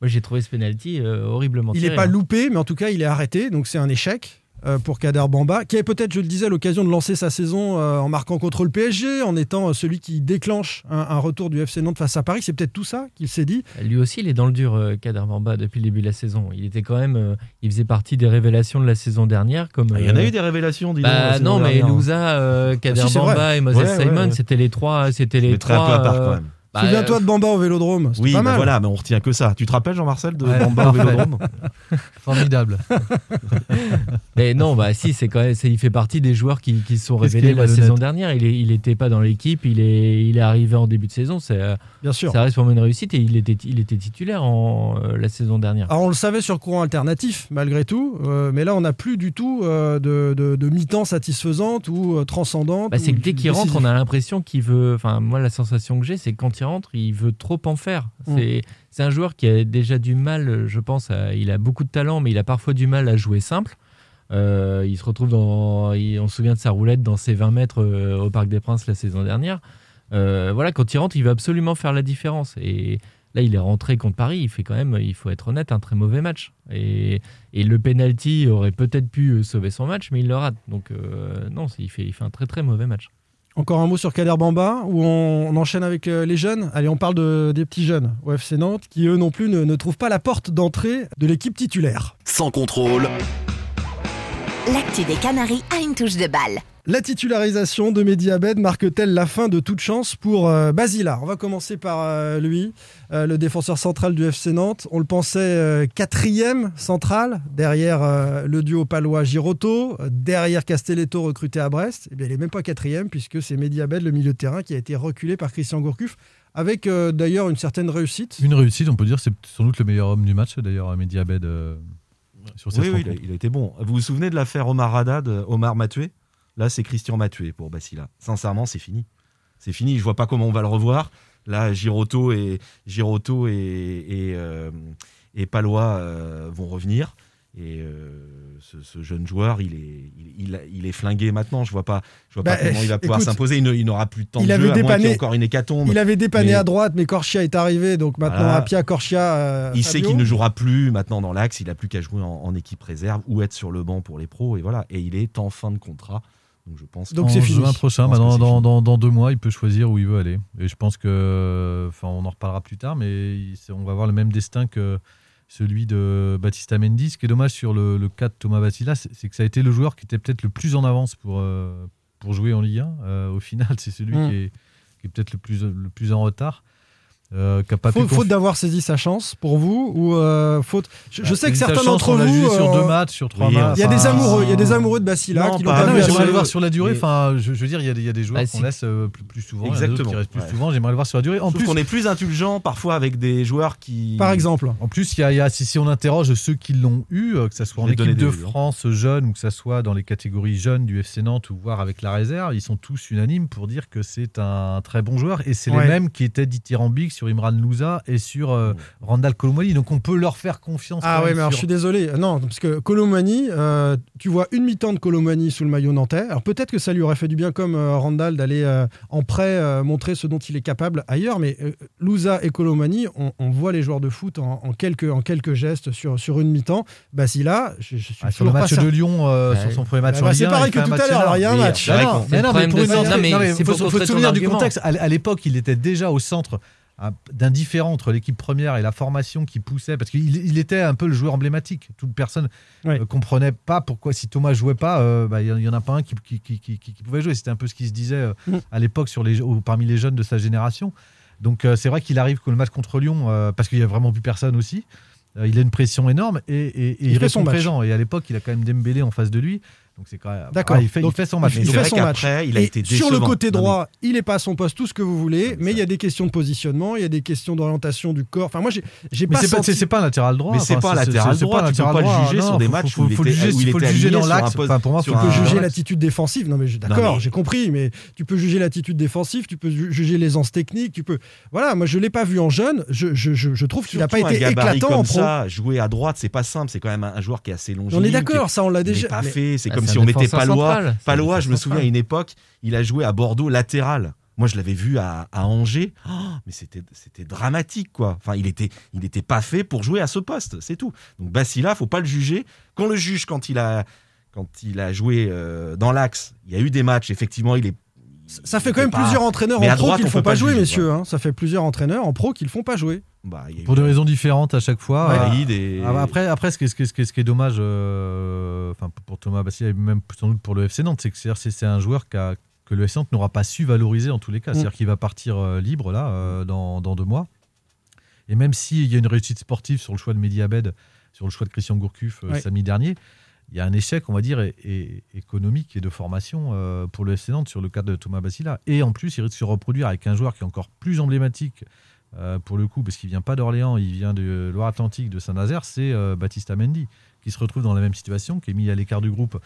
moi j'ai trouvé ce penalty euh, horriblement Il n'est pas hein. loupé, mais en tout cas, il est arrêté, donc c'est un échec. Euh, pour Kader Bamba, qui avait peut-être, je le disais, l'occasion de lancer sa saison euh, en marquant contre le PSG, en étant euh, celui qui déclenche un, un retour du FC Nantes face à Paris. C'est peut-être tout ça qu'il s'est dit. Lui aussi, il est dans le dur, Kader Bamba, depuis le début de la saison. Il était quand même, il faisait partie des révélations de la saison dernière. Comme, Ah, Il y en a euh, eu des révélations, dis Bah non, mais. Louza, euh, Kader Ah, si, c'est Bamba vrai. et Moses Ouais, Simon, ouais. c'était les trois, c'était les très trois. peu à part quand même. Bah, Souviens-toi euh, de Bamba au Vélodrome. Oui, pas bah voilà, mais on retient que ça. Tu te rappelles, Jean-Marcel, de Ouais, Bamba au. Vélodrome Formidable. Mais non, bah si, c'est quand même, il fait partie des joueurs qui, qui se sont révélés la saison dernière. Il est, il était pas dans l'équipe, il est, il est arrivé en début de saison. C'est, euh, Bien sûr. ça reste pour moi une réussite et il était, il était titulaire en euh, la saison dernière. Alors on le savait sur courant alternatif, malgré tout, euh, mais là on n'a plus du tout euh, de, de, de mi-temps satisfaisante ou euh, transcendante. Bah, c'est que dès qu'il rentre, on a l'impression qu'il veut. Enfin, moi, la sensation que j'ai, c'est que quand il rentre, il veut trop en faire. Mm. C'est, un joueur qui a déjà du mal, je pense. à- il a beaucoup de talent, mais il a parfois du mal à jouer simple. Euh, il se retrouve dans. il- on se souvient de sa roulette dans ses 20 mètres euh, au Parc des Princes la saison dernière. Euh, voilà, quand il rentre, il veut absolument faire la différence. Et là, il est rentré contre Paris. Il fait quand même, il faut être honnête, un très mauvais match. Et, et le penalty aurait peut-être pu sauver son match, mais il le rate. Donc, non, c'est- il fait, il fait un très très mauvais match. Encore un mot sur Kader Bamba, où on, on enchaîne avec euh, les jeunes. Allez, on parle de, des petits jeunes au FC Nantes, qui eux non plus ne, ne trouvent pas la porte d'entrée de l'équipe titulaire. Sans contrôle, L'actu des Canaries a une touche de balle. La titularisation de Mehdi Abed marque-t-elle la fin de toute chance pour euh, Basila? On va commencer par euh, lui, euh, le défenseur central du FC Nantes. On le pensait euh, quatrième central, derrière euh, le duo palois-Giroto, euh, derrière Castelletto recruté à Brest. Eh bien, il n'est même pas quatrième, puisque c'est Mehdi Abed, le milieu de terrain, qui a été reculé par Christian Gourcuff, avec euh, d'ailleurs une certaine réussite. Une réussite, on peut dire, c'est sans doute le meilleur homme du match, d'ailleurs, Mehdi Abed, euh, sur cette Oui, oui, il a, rencontre. il a été bon. Vous vous souvenez de l'affaire Omar Haddad, Omar Matué Là, c'est Christian Matué pour Basila. Sincèrement, c'est fini. C'est fini. Je vois pas comment on va le revoir. Là, Giroto et Giroto et, et, euh, et Palois euh, vont revenir. Et euh, ce, ce jeune joueur, il est, il, il- il est flingué maintenant. Je vois pas, je vois Bah, pas comment il va pouvoir écoute, s'imposer. Il il n'aura plus de temps il de avait jeu, à moins qu'il y ait dépanné- encore une hécatombe. Il avait dépanné Mais- à droite, mais Corchia est arrivé, donc maintenant Voilà. Apia, Corchia. euh, Il sait qu'il ne jouera plus maintenant dans l'axe, il a plus qu'à jouer en, en équipe réserve ou être sur le banc pour les pros et voilà. Et il est en fin de contrat, donc je pense. Donc en c'est fini. juin prochain, bah, dans, c'est dans, fini. dans- dans deux mois, il peut choisir où il veut aller. Et je pense que, enfin, on en reparlera plus tard, mais il- on va avoir le même destin que celui de Baptista Mendy. Ce qui est dommage sur le, le cas de Thomas Basila, c'est que ça a été le joueur qui était peut-être le plus en avance pour, euh, pour jouer en Ligue 1. Euh, au final, c'est celui Mm. qui est, qui est peut-être le plus, le plus en retard. Euh, pas Faute, d'avoir saisi sa chance pour vous ou euh, faute Je, je Bah, sais que certains d'entre vous. sur euh, deux matchs, sur trois oui, matchs. Il y a des amoureux, il y a des amoureux de Bacilla Non, qui l'ont pas- Ah vu j'aimerais le voir sur la durée. Mais- Enfin, je, je veux dire, il y a des, il y a des joueurs Bah, qu'on laisse euh, plus, plus souvent, il y en a d'autres Exactement, qui restent plus ouais. souvent. J'aimerais le voir sur la durée. En plus, on est plus indulgent parfois avec des joueurs qui. Par exemple. En plus, il y a, il y a- si, si on interroge ceux qui l'ont eu, que ce soit en équipe de. France jeune ou que ce soit dans les catégories jeunes du FC Nantes ou voire avec la réserve, ils sont tous unanimes pour dire que c'est un très bon joueur. Et c'est les mêmes qui étaient dithyrambiques sur Imran Louza et sur euh, Randall Colomwani. Donc on peut leur faire confiance. Ah même mais alors, je suis désolé. Non, parce que Colomani, euh, tu vois une mi-temps de Colomani sous le maillot nantais. Alors peut-être que ça lui aurait fait du bien comme euh, Randall d'aller euh, en prêt euh, montrer ce dont il est capable ailleurs. Mais euh, Louza et Colomani, on, on voit les joueurs de foot en, en quelques, en quelques gestes sur, sur une mi-temps. Basila, je, je suis Ah, sur le pas match de. Lyon, euh, Ouais. sur son premier match Ah en bah, Ligue c'est 1, pareil que tout match à l'heure, alors, il y a un match. Non, mais faut, se souvenir du contexte. À, à l'époque, il était déjà au centre ah, d'un différent entre l'équipe première et la formation qui poussait, parce qu'il il était un peu le joueur emblématique. Toute personne ne comprenait pas pourquoi, si Thomas jouait pas, euh, bah, il n'y en a pas un qui, qui, qui- qui- qui pouvait jouer. C'était un peu ce qui se disait euh, Mm. à l'époque sur les, au- parmi les jeunes de sa génération. Donc euh, c'est vrai qu'il arrive que le match contre Lyon, euh, parce qu'il n'y a vraiment plus personne aussi, euh, il a une pression énorme et, et- et Il il, présent. Et à l'époque, il a quand même Dembélé en face de lui. Donc c'est quand même. D'accord. Ah, il, fait, il Donc, fait son match. il fait son match. il a Et été sur le côté Non, mais- droit, il est pas à son poste, tout ce que vous voulez, Non, mais il y a des questions de positionnement, il y a des questions d'orientation du corps. Enfin, moi, j'ai j'ai Mais pas c'est pas, senti. c'est- c'est pas un latéral droit. Mais c'est Enfin, pas un latéral c'est droit, tu peux pas le juger sur des matchs où il faut le était- juger- il dans l'axe. pour moi, Tu peux juger l'attitude défensive. Non, mais d'accord, j'ai compris. Mais tu peux juger l'attitude défensive, tu peux ju- juger l'aisance technique. Tu peux. Voilà, moi, je l'ai pas vu en jeune. Je, je, je, je trouve qu'il n'a pas été éclatant en pro. jouer à droite, c'est pas simple. C'est quand même un, joueur qui est assez long. On est d'accord, ça, on l'a déjà. pas fait. C'est Ah, comme c'est si on mettait Palois. Palois, je me souviens à une époque, il a joué à Bordeaux latéral. Moi, je l'avais vu à, à Angers. Oh, mais c'était c'était dramatique, quoi. Enfin, il était il était pas fait pour jouer à ce poste. C'est tout. Donc Basila, faut pas le juger. Qu'on le juge quand il a quand il a joué euh, dans l'axe. Il y a eu des matchs. Effectivement, il est. Ça fait quand même pas- plusieurs entraîneurs mais en pro droite, qui le on font pas jouer, juger, messieurs. hein. Ça fait plusieurs entraîneurs en pro qui le font pas jouer. Bah, il y a eu Pour des raisons différentes à chaque fois. Euh, et- ah, Après, après ce, qui est, ce, qui est- ce qui est- ce qui est dommage euh, enfin, pour Thomas Bassi et même sans doute pour le FC Nantes, c'est que c'est- un joueur que le FC Nantes n'aura pas su valoriser en tous les cas. Mm. C'est-à-dire qu'il va partir euh, libre là euh, dans, dans deux mois. Et même s'il y a une réussite sportive sur le choix de Mehdi Abed, sur le choix de Christian Gourcuff euh, Ouais. samedi dernier, il y a un échec, on va dire, économique et de formation euh, pour le FC Nantes sur le cas de Thomas Bassila. Et en plus, il risque de se reproduire avec un joueur qui est encore plus emblématique euh, pour le coup, parce qu'il vient pas d'Orléans, il vient de Loire-Atlantique, de Saint-Nazaire, c'est euh, Baptiste Amendi, qui se retrouve dans la même situation, qui est mis à l'écart du groupe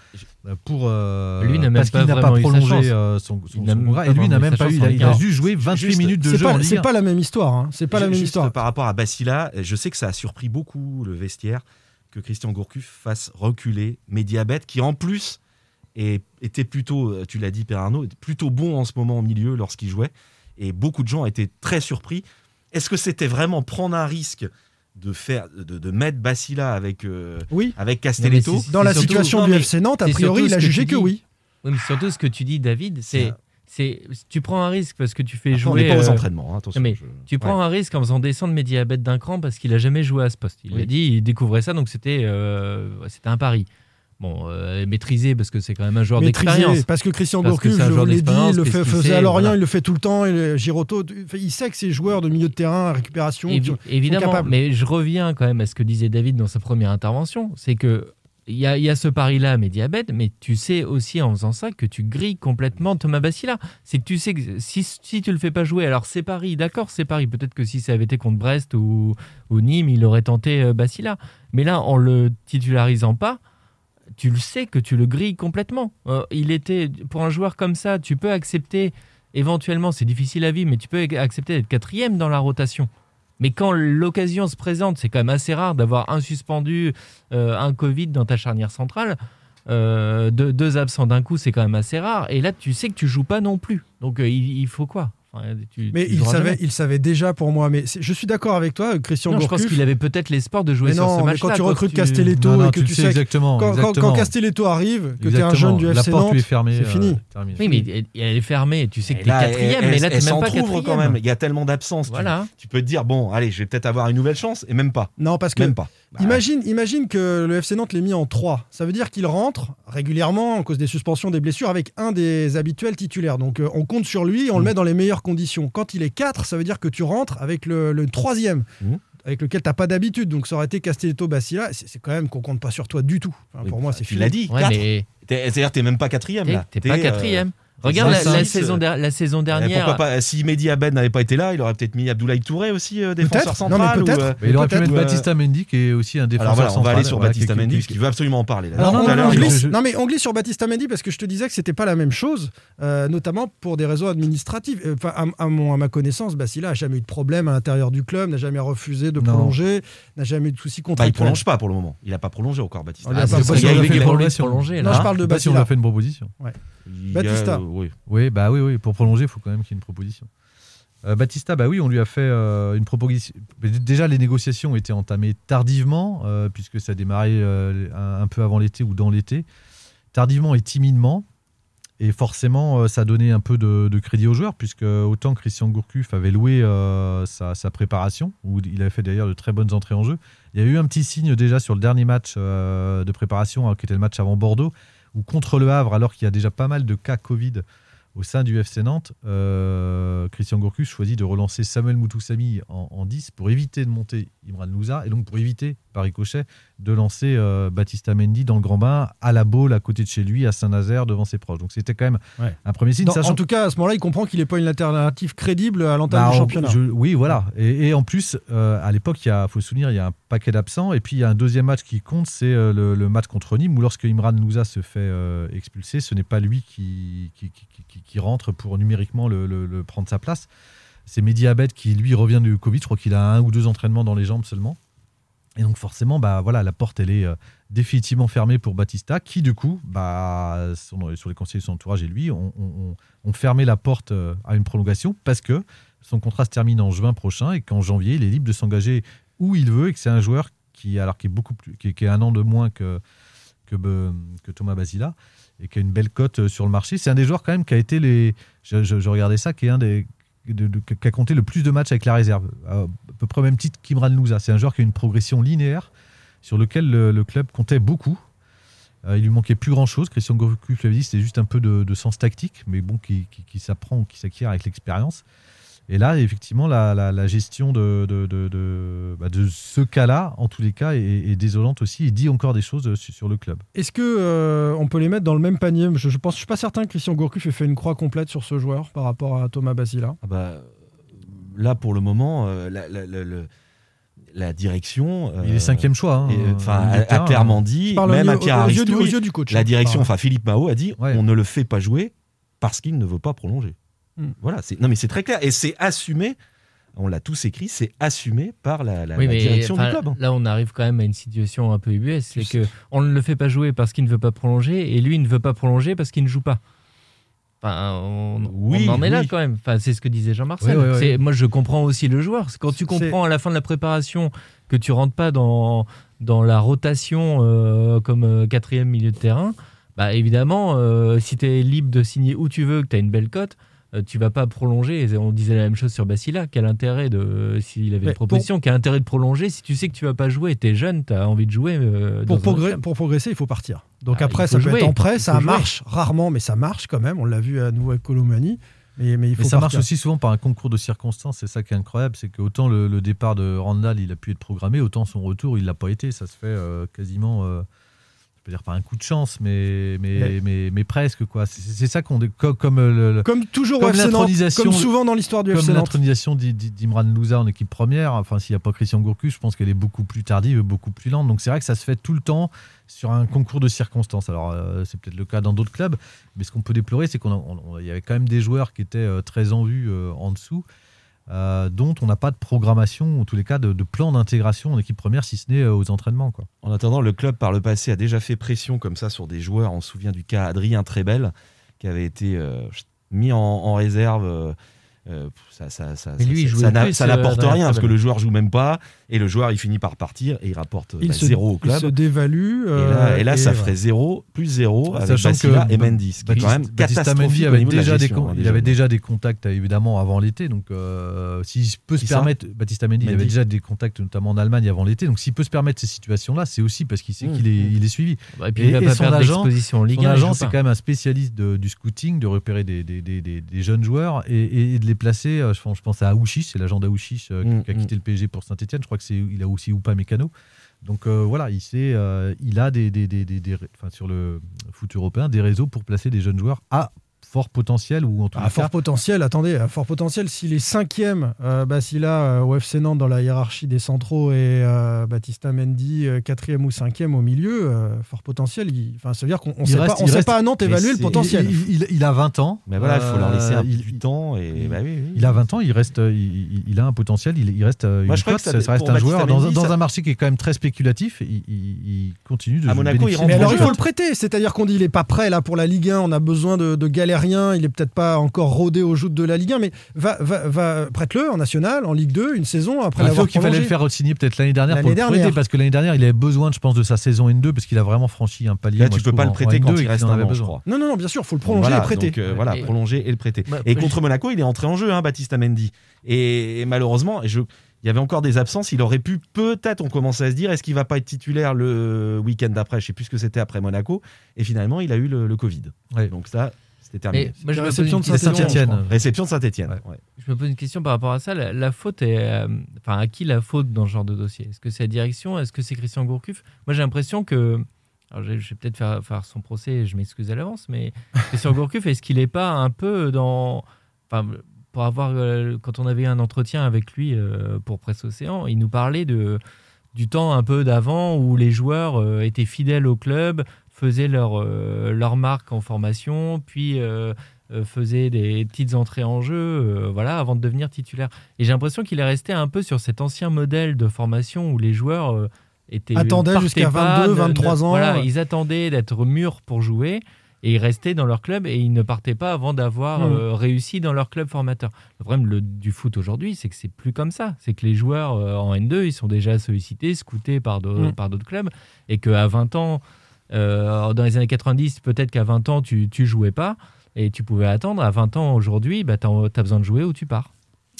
euh, pour euh, Lui n'a même parce pas qu'il n'a pas sa prolongé euh, son, contrat. pas Et lui n'a même pas eu, il a, juste joué 28 Juste, minutes de jeu pas, c'est 1. pas la même histoire. hein. C'est pas la même juste histoire. par rapport à Basila, je sais que ça a surpris beaucoup le vestiaire que Christian Gourcuff fasse reculer Mediabet, qui en plus est- était plutôt, euh, tu l'as dit Père Arnaud, plutôt bon en ce moment au milieu lorsqu'il jouait. Et beaucoup de gens étaient très surpris. Est-ce que c'était vraiment prendre un risque de faire, de, de mettre Basila avec, euh, Oui. avec Castelletto? Dans la surtout- situation non, du FC Nantes, a priori, il a que jugé que. Oui, mais surtout ce que tu dis, David, c'est, c'est, tu prends un risque parce que tu fais Après, on jouer. n'est pas aux euh, entraînements. hein, attention, mais je- Tu prends un risque en faisant descendre Mediabet d'un cran parce qu'il a jamais joué à ce poste. Il Oui. l'a dit, il découvrait ça, donc c'était, euh, c'était un pari. Bon, euh, maîtrisé parce que c'est quand même un joueur d'expérience. Parce que Christian Gourcuff, je vous l'ai dit, il le fait- faisait sait, à Lorient, voilà. il le fait tout le temps. Et Giroto, il sait que ces joueurs de milieu de terrain, récupération, Évi- qui sont- évidemment, capables. mais je reviens quand même à ce que disait David dans sa première intervention, c'est que il y a, ce pari-là, Mediabet, mais tu sais aussi en faisant ça que tu grilles complètement Thomas Bassila. C'est que tu sais que si, si tu le fais pas jouer, alors c'est Paris, d'accord, c'est Paris. Peut-être que si ça avait été contre Brest ou, ou Nîmes, il aurait tenté euh, Bassila. Mais là, en le titularisant pas, tu le sais que tu le grilles complètement. Euh, il était pour un joueur comme ça, tu peux accepter éventuellement, c'est difficile à vivre, mais tu peux accepter d'être quatrième dans la rotation. Mais quand l'occasion se présente, c'est quand même assez rare d'avoir un suspendu, euh, un Covid dans ta charnière centrale. Euh, deux, absents d'un coup, c'est quand même assez rare. Et là, tu sais que tu joues pas non plus. Donc, euh, il faut quoi? Enfin, tu- Mais tu il savait, jamais. il savait déjà pour moi. Mais je suis d'accord avec toi, Christian Non, je pense qu'il avait peut-être l'espoir de jouer Mais sur non, ce mais match-là. quand tu recrutes tu- Castelletto Non, non, et que tu sais sais exactement. quand, quand- exactement. quand Castelletto arrive, que tu es un jeune du La FC porte Nantes, lui est fermée. c'est fini. euh, terminé. Oui, mais elle- est fermée. Tu sais que Et tu es là, quatrième, mais là, tu n'es même pas quatrième. quand même. Il y a tellement Voilà. Tu, peux te dire, bon, allez, je vais peut-être avoir une nouvelle chance, et même pas. Non, parce que Même pas. Imagine, imagine que le FC Nantes l'ait mis en 3. Ça veut dire qu'il rentre régulièrement, en cause des suspensions, des blessures, avec un des habituels titulaires. Donc euh, on compte sur lui, on le Mm. met dans les meilleures conditions. Quand il est 4, ça veut dire que tu rentres avec le, le troisième, Mm. avec lequel tu n'as pas d'habitude. Donc ça aurait été Castelletto Bacilla. C'est c'est quand même qu'on compte pas sur toi du tout. Enfin, pour moi, c'est Tu fini. l'as dit, Ouais, 4. mais C'est-à-dire t'es même pas quatrième t'es là. t'es pas euh, quatrième. Regarde la, saison der- la saison eh, dernière. pourquoi pas Si Mehdi Abed n'avait pas été là, il aurait peut-être mis Abdoulaye Touré aussi, euh, défenseur Peut-être. central. Non, mais ou, peut-être. euh, Mais il aurait pu Peut-être, mettre euh, Baptista Mendy qui est aussi un défenseur Alors voilà, on va aller sur Voilà, Baptista Mendy, qui- parce qu'il veut absolument en parler. là. Non, on, non, on non, glisse, je- je- non, mais on glisse sur Baptista Mendy parce que je te disais que c'était pas la même chose, euh, notamment pour des raisons administratives. Enfin, à, à mon- à ma connaissance, Bacilla a jamais eu de problème à l'intérieur du club, n'a jamais refusé de prolonger, n'a jamais eu de soucis Bah, il prolonge pas pour le moment. Il a pas prolongé encore Baptista. Ah, Ah, pas pas il a de prolongations. prolonger. Non, là. je parle de pas si on a fait une proposition. Il y a, Baptista. euh, oui. Oui, bah oui, oui. Pour prolonger, il faut quand même qu'il y ait une proposition. Euh, Baptista, bah oui, on lui a fait euh, une proposition. Déjà, les négociations étaient entamées tardivement, euh, puisque ça a démarré euh, un, un peu avant l'été ou dans l'été. Tardivement et timidement. Et forcément, euh, ça a donné un peu de, de crédit aux joueurs, puisque autant Christian Gourcuff avait loué euh, sa, sa préparation, où il avait fait d'ailleurs de très bonnes entrées en jeu. Il y a eu un petit signe déjà sur le dernier match euh, de préparation, hein, qui était le match avant Bordeaux, où contre le Havre, alors qu'il y a déjà pas mal de cas Covid au sein du FC Nantes, euh, Christian Gourcuff choisit de relancer Samuel Moutoussamy en, en 10 pour éviter de monter Imran Louza et donc pour éviter, par ricochet, de lancer euh, Baptista Mendy dans le grand bain à la Baule à côté de chez lui, à Saint-Nazaire, devant ses proches. Donc c'était quand même Ouais. un premier signe. Sachant en tout cas, à ce moment-là, il comprend qu'il n'est pas une alternative crédible à l'entame bah, du on- championnat. je- oui, voilà. Et, et en plus, euh, à l'époque, il faut se souvenir, il y a un paquet d'absents. Et puis, il y a un deuxième match qui compte, c'est euh, le, le match contre Nîmes, où lorsque Imran Louza se fait expulser, ce n'est pas lui qui, qui, qui- qui- qui rentre pour numériquement le, prendre sa place. C'est Mehdi Abed qui, lui, revient du Covid. Je crois qu'il a un ou deux entraînements dans les jambes seulement. Et donc, forcément, bah, voilà, la porte, elle est euh, définitivement fermée pour Batista, qui, du coup, bah, sur les conseillers de son entourage et lui, ont, fermé la porte euh, à une prolongation parce que son contrat se termine en juin prochain et qu'en janvier, il est libre de s'engager où il veut et que c'est un joueur qui, alors, qui, est beaucoup plus, qui, est- un an de moins que, que Thomas Basila et qui a une belle cote euh, sur le marché. C'est un des joueurs quand même qui a été les. Je, regardais ça, qui a compté le plus de matchs avec la réserve. À peu près au même titre qu'Imran Louza. C'est un joueur qui a une progression linéaire sur lequel le, club comptait beaucoup. Euh, il lui manquait plus grand chose. Christian Gourcuff l'avait c'était juste un peu de, sens tactique, mais bon, qui, qui- qui s'apprend qui s'acquiert avec l'expérience. Et là, effectivement, la, la- la gestion de, de, de- de- bah, de ce cas-là, en tous les cas, est, est désolante aussi. Il dit encore des choses euh, sur, sur le club. Est-ce que euh, on peut les mettre dans le même panier Je, je pense, je suis pas certain que Christian Gourcuff ait fait une croix complète sur ce joueur par rapport à Thomas Basila. Ah bah, là, pour le moment, euh, la, la- la- le- la direction. il est euh, cinquième choix. hein, et, euh, enfin, a, clairement dit, même au, à Pierre Aristouille, yeux du coach. la direction, Enfin, enfin Philippe Mao a dit, Ouais. on ne le fait pas jouer parce qu'il ne veut pas prolonger. Hmm. Voilà, non mais c'est très clair et c'est assumé. On l'a tous écrit, c'est assumé par la, la- Oui, la mais direction du club. hein. là, on arrive quand même à une situation un peu ubuesque. C'est que on ne le fait pas jouer parce qu'il ne veut pas prolonger et lui, il ne veut pas prolonger parce qu'il ne joue pas. Enfin, on, Oui, on en est là quand même. Enfin, c'est ce que disait Jean-Marcel. Oui. C'est- Moi, je comprends aussi le joueur. Quand tu comprends à la fin de la préparation que tu rentres pas dans, dans la rotation euh, comme euh, quatrième milieu de terrain, bah évidemment, euh, si tu es libre de signer où tu veux, que tu as une belle cote, tu vas pas prolonger. Et On disait la même chose sur Basila. Quel intérêt de s'il avait Mais une proposition, quel intérêt de prolonger si tu sais que tu vas pas jouer, tu es jeune, tu as envie de jouer. euh, Pour, dans un progr- club. pour progresser, il faut partir. Donc Ah, après, ça peut être en prêt, ça jouer. marche rarement, mais ça marche quand même. On l'a vu à nouveau avec Colomani. Mais, mais il faut Mais ça marche aussi souvent par un concours de circonstances. C'est ça qui est incroyable, c'est que autant le, le départ de Randall, il a pu être programmé, autant son retour, il l'a pas été. Ça se fait euh, quasiment, euh, je peux dire par un coup de chance, mais mais Mais- mais, mais presque quoi. C'est ça qu'on dé- co- comme euh, le- Comme toujours Comme comme souvent dans l'histoire du comme FC l'intronisation d'I- d'I- d'Imran Louza en équipe première. Enfin, s'il n'y a pas Christian Gourcuff, je pense qu'elle est beaucoup plus tardive, et beaucoup plus lente. Donc c'est vrai que ça se fait tout le temps sur un concours de circonstances. Alors euh, c'est peut-être le cas dans d'autres clubs, mais ce qu'on peut déplorer, c'est qu'on il y avait quand même des joueurs qui étaient euh, très en vue euh, en dessous. Euh, dont on n'a pas de programmation, en tous les cas de, plan d'intégration en équipe première, si ce n'est euh, aux entraînements. Quoi. En attendant, le club par le passé a déjà fait pression comme ça sur des joueurs. On se souvient du cas Adrien Trébel qui avait été euh, mis en réserve euh, euh, ça, ça, lui, ça- euh, n'apporte Adrien rien parce que le joueur joue même pas et le joueur il finit par partir et il rapporte Il bah, se- zéro au Il se club. dévalue. Et euh, là, et là, ça ouais. ferait zéro plus zéro avec Sachant Bacilla que et Mendy, ce qui est quand même Baptiste catastrophique avait déjà des con- hein, il avait déjà des contacts euh, évidemment avant l'été donc euh, s'il peut se permettre Baptiste Mendy il avait déjà des contacts notamment en Allemagne avant l'été donc s'il peut se permettre ces situations là c'est aussi parce qu'il sait Mmh, qu'il est, mmh. il est suivi Bah, Et puis son agent- d'exposition en Ligue son 1. il agent c'est quand même un spécialiste du scouting de repérer des, jeunes joueurs et, et de les placer euh, je pense, je pense à Aouchiche c'est l'agent d'Aouchiche euh, qui- Mmh, qui a mmh. quitté le PSG pour Saint-Etienne je crois que c'est il a aussi Oupa Mécano donc euh, voilà, il, sait, euh, il a des, des, des, des- des- enfin, sur le foot européen des réseaux pour placer des jeunes joueurs à fort potentiel ou en tout À cas fort potentiel, attendez, à fort potentiel, s'il est cinquième, euh, Basila euh, au FC Nantes dans la hiérarchie des centraux et euh, Baptista Mendy euh, quatrième ou cinquième au milieu, euh, fort potentiel, il- enfin, ça veut dire qu'on ne sait, reste- pas, on sait reste- pas à Nantes évaluer le potentiel. Il, il- il a 20 ans. Mais voilà, il faut leur laisser un peu il- du temps et il- bah oui, oui. Il a 20 ans, il reste, il, a un potentiel, il, il reste Moi, une je crois cote, que ça- ça, reste un joueur dans, Mendy, dans ça- un marché qui est quand même très spéculatif. Il, il- il continue de À Monaco, il Mais alors il faut le prêter, c'est-à-dire qu'on dit il est pas prêt là pour la Ligue 1, on a besoin de, de galériens, il est peut-être pas encore rodé aux joutes de la Ligue 1, mais va, va, va prête-le en National, en Ligue 2, une saison après Il l'avoir faut qu'il fallait prolongé. le faire signer peut-être l'année dernière L'année pour le dernière. prêter parce que l'année dernière il avait besoin, je pense, de sa saison N2 parce qu'il a vraiment franchi un palier. Là, moi, tu peux pas le prêter quand N2 il reste un avait an, je besoin. crois. Non, non, non, bien sûr, il faut le prolonger Voilà, et prêter. donc, euh, voilà, Et- prolonger et le prêter. Bah, et contre Monaco, il est entré en jeu, hein, Baptiste Mendy. Et, et malheureusement, je, il y avait encore des absences. Il aurait pu, peut-être, on commençait à se dire, est-ce qu'il va pas être titulaire le week-end d'après Je sais plus ce que c'était après Monaco. Et finalement, il a eu le, le Covid. Ouais. Donc ça, c'était terminé. Mais moi, je me pose réception une de Saint-Étienne. Saint-Etienne. Réception de Saint-Etienne. Ouais. Je me pose une question par rapport à ça. La, la faute est. euh, Enfin, à qui la faute dans ce genre de dossier? Est-ce que c'est la direction? Est-ce que c'est Christian Gourcuff? Moi, j'ai l'impression que. Alors, je je vais peut-être faire, faire son procès, et je m'excuse à l'avance, mais Christian Gourcuff, est-ce qu'il n'est pas un peu dans. Enfin, pour avoir. euh, quand on avait un entretien avec lui euh, pour Presse Océan, il nous parlait de, du temps un peu d'avant où les joueurs euh, étaient fidèles au club, faisaient leur, euh, leur marque en formation, puis. euh, euh, faisait des petites entrées en jeu voilà, avant de devenir titulaire. Et j'ai l'impression qu'il est resté un peu sur cet ancien modèle de formation où les joueurs étaient Attendaient jusqu'à pas, 22, ne- ne- 23 ans. Voilà, ils attendaient d'être mûrs pour jouer et ils restaient dans leur club et ils ne partaient pas avant d'avoir Mm. euh, réussi dans leur club formateur. Le problème le- du foot aujourd'hui, c'est que c'est plus comme ça. C'est que les joueurs euh, en N2, ils sont déjà sollicités, scoutés par Mm. par d'autres clubs et qu'à 20 ans, euh, dans les années 90, peut-être qu'à 20 ans, tu, tu jouais pas et tu pouvais attendre. À 20 ans aujourd'hui, bah, tu as besoin de jouer ou tu pars.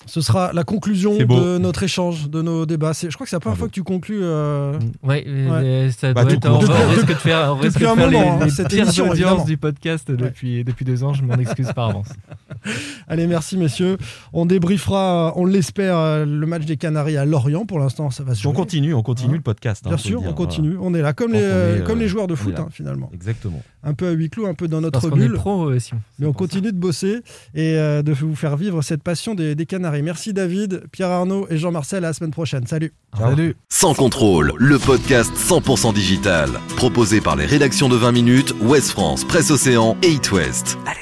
Ce sera la conclusion de notre échange, de nos débats. Je crois que c'est la première Bravo. fois que tu conclus. euh, Ouais, euh, ça Bah, doit être. On, risque de faire, on risque depuis de un faire moment, les, hein, les cette pires émission, audiences évidemment. du podcast depuis, depuis deux ans. Je m'en excuse par avance. Allez, merci messieurs. On débriefera, euh, on l'espère, euh, le match des Canaries à Lorient. Pour l'instant, ça va se On continue, on continue Hein le podcast. hein, Bien sûr, dire, on continue. On est là, comme les, euh, est, comme euh, les joueurs de foot, hein, finalement. Exactement. Un peu à huis clos, un peu dans notre bulle. pro, euh. Mais on continue de bosser et euh, de vous faire vivre cette passion des, des Merci David, Pierre Arnaud et Jean-Marcel. À la semaine prochaine. Salut. Salut. Sans contrôle, le podcast 100% digital. Proposé par les rédactions de 20 minutes, Ouest France, Presse Océan et It West. Allez,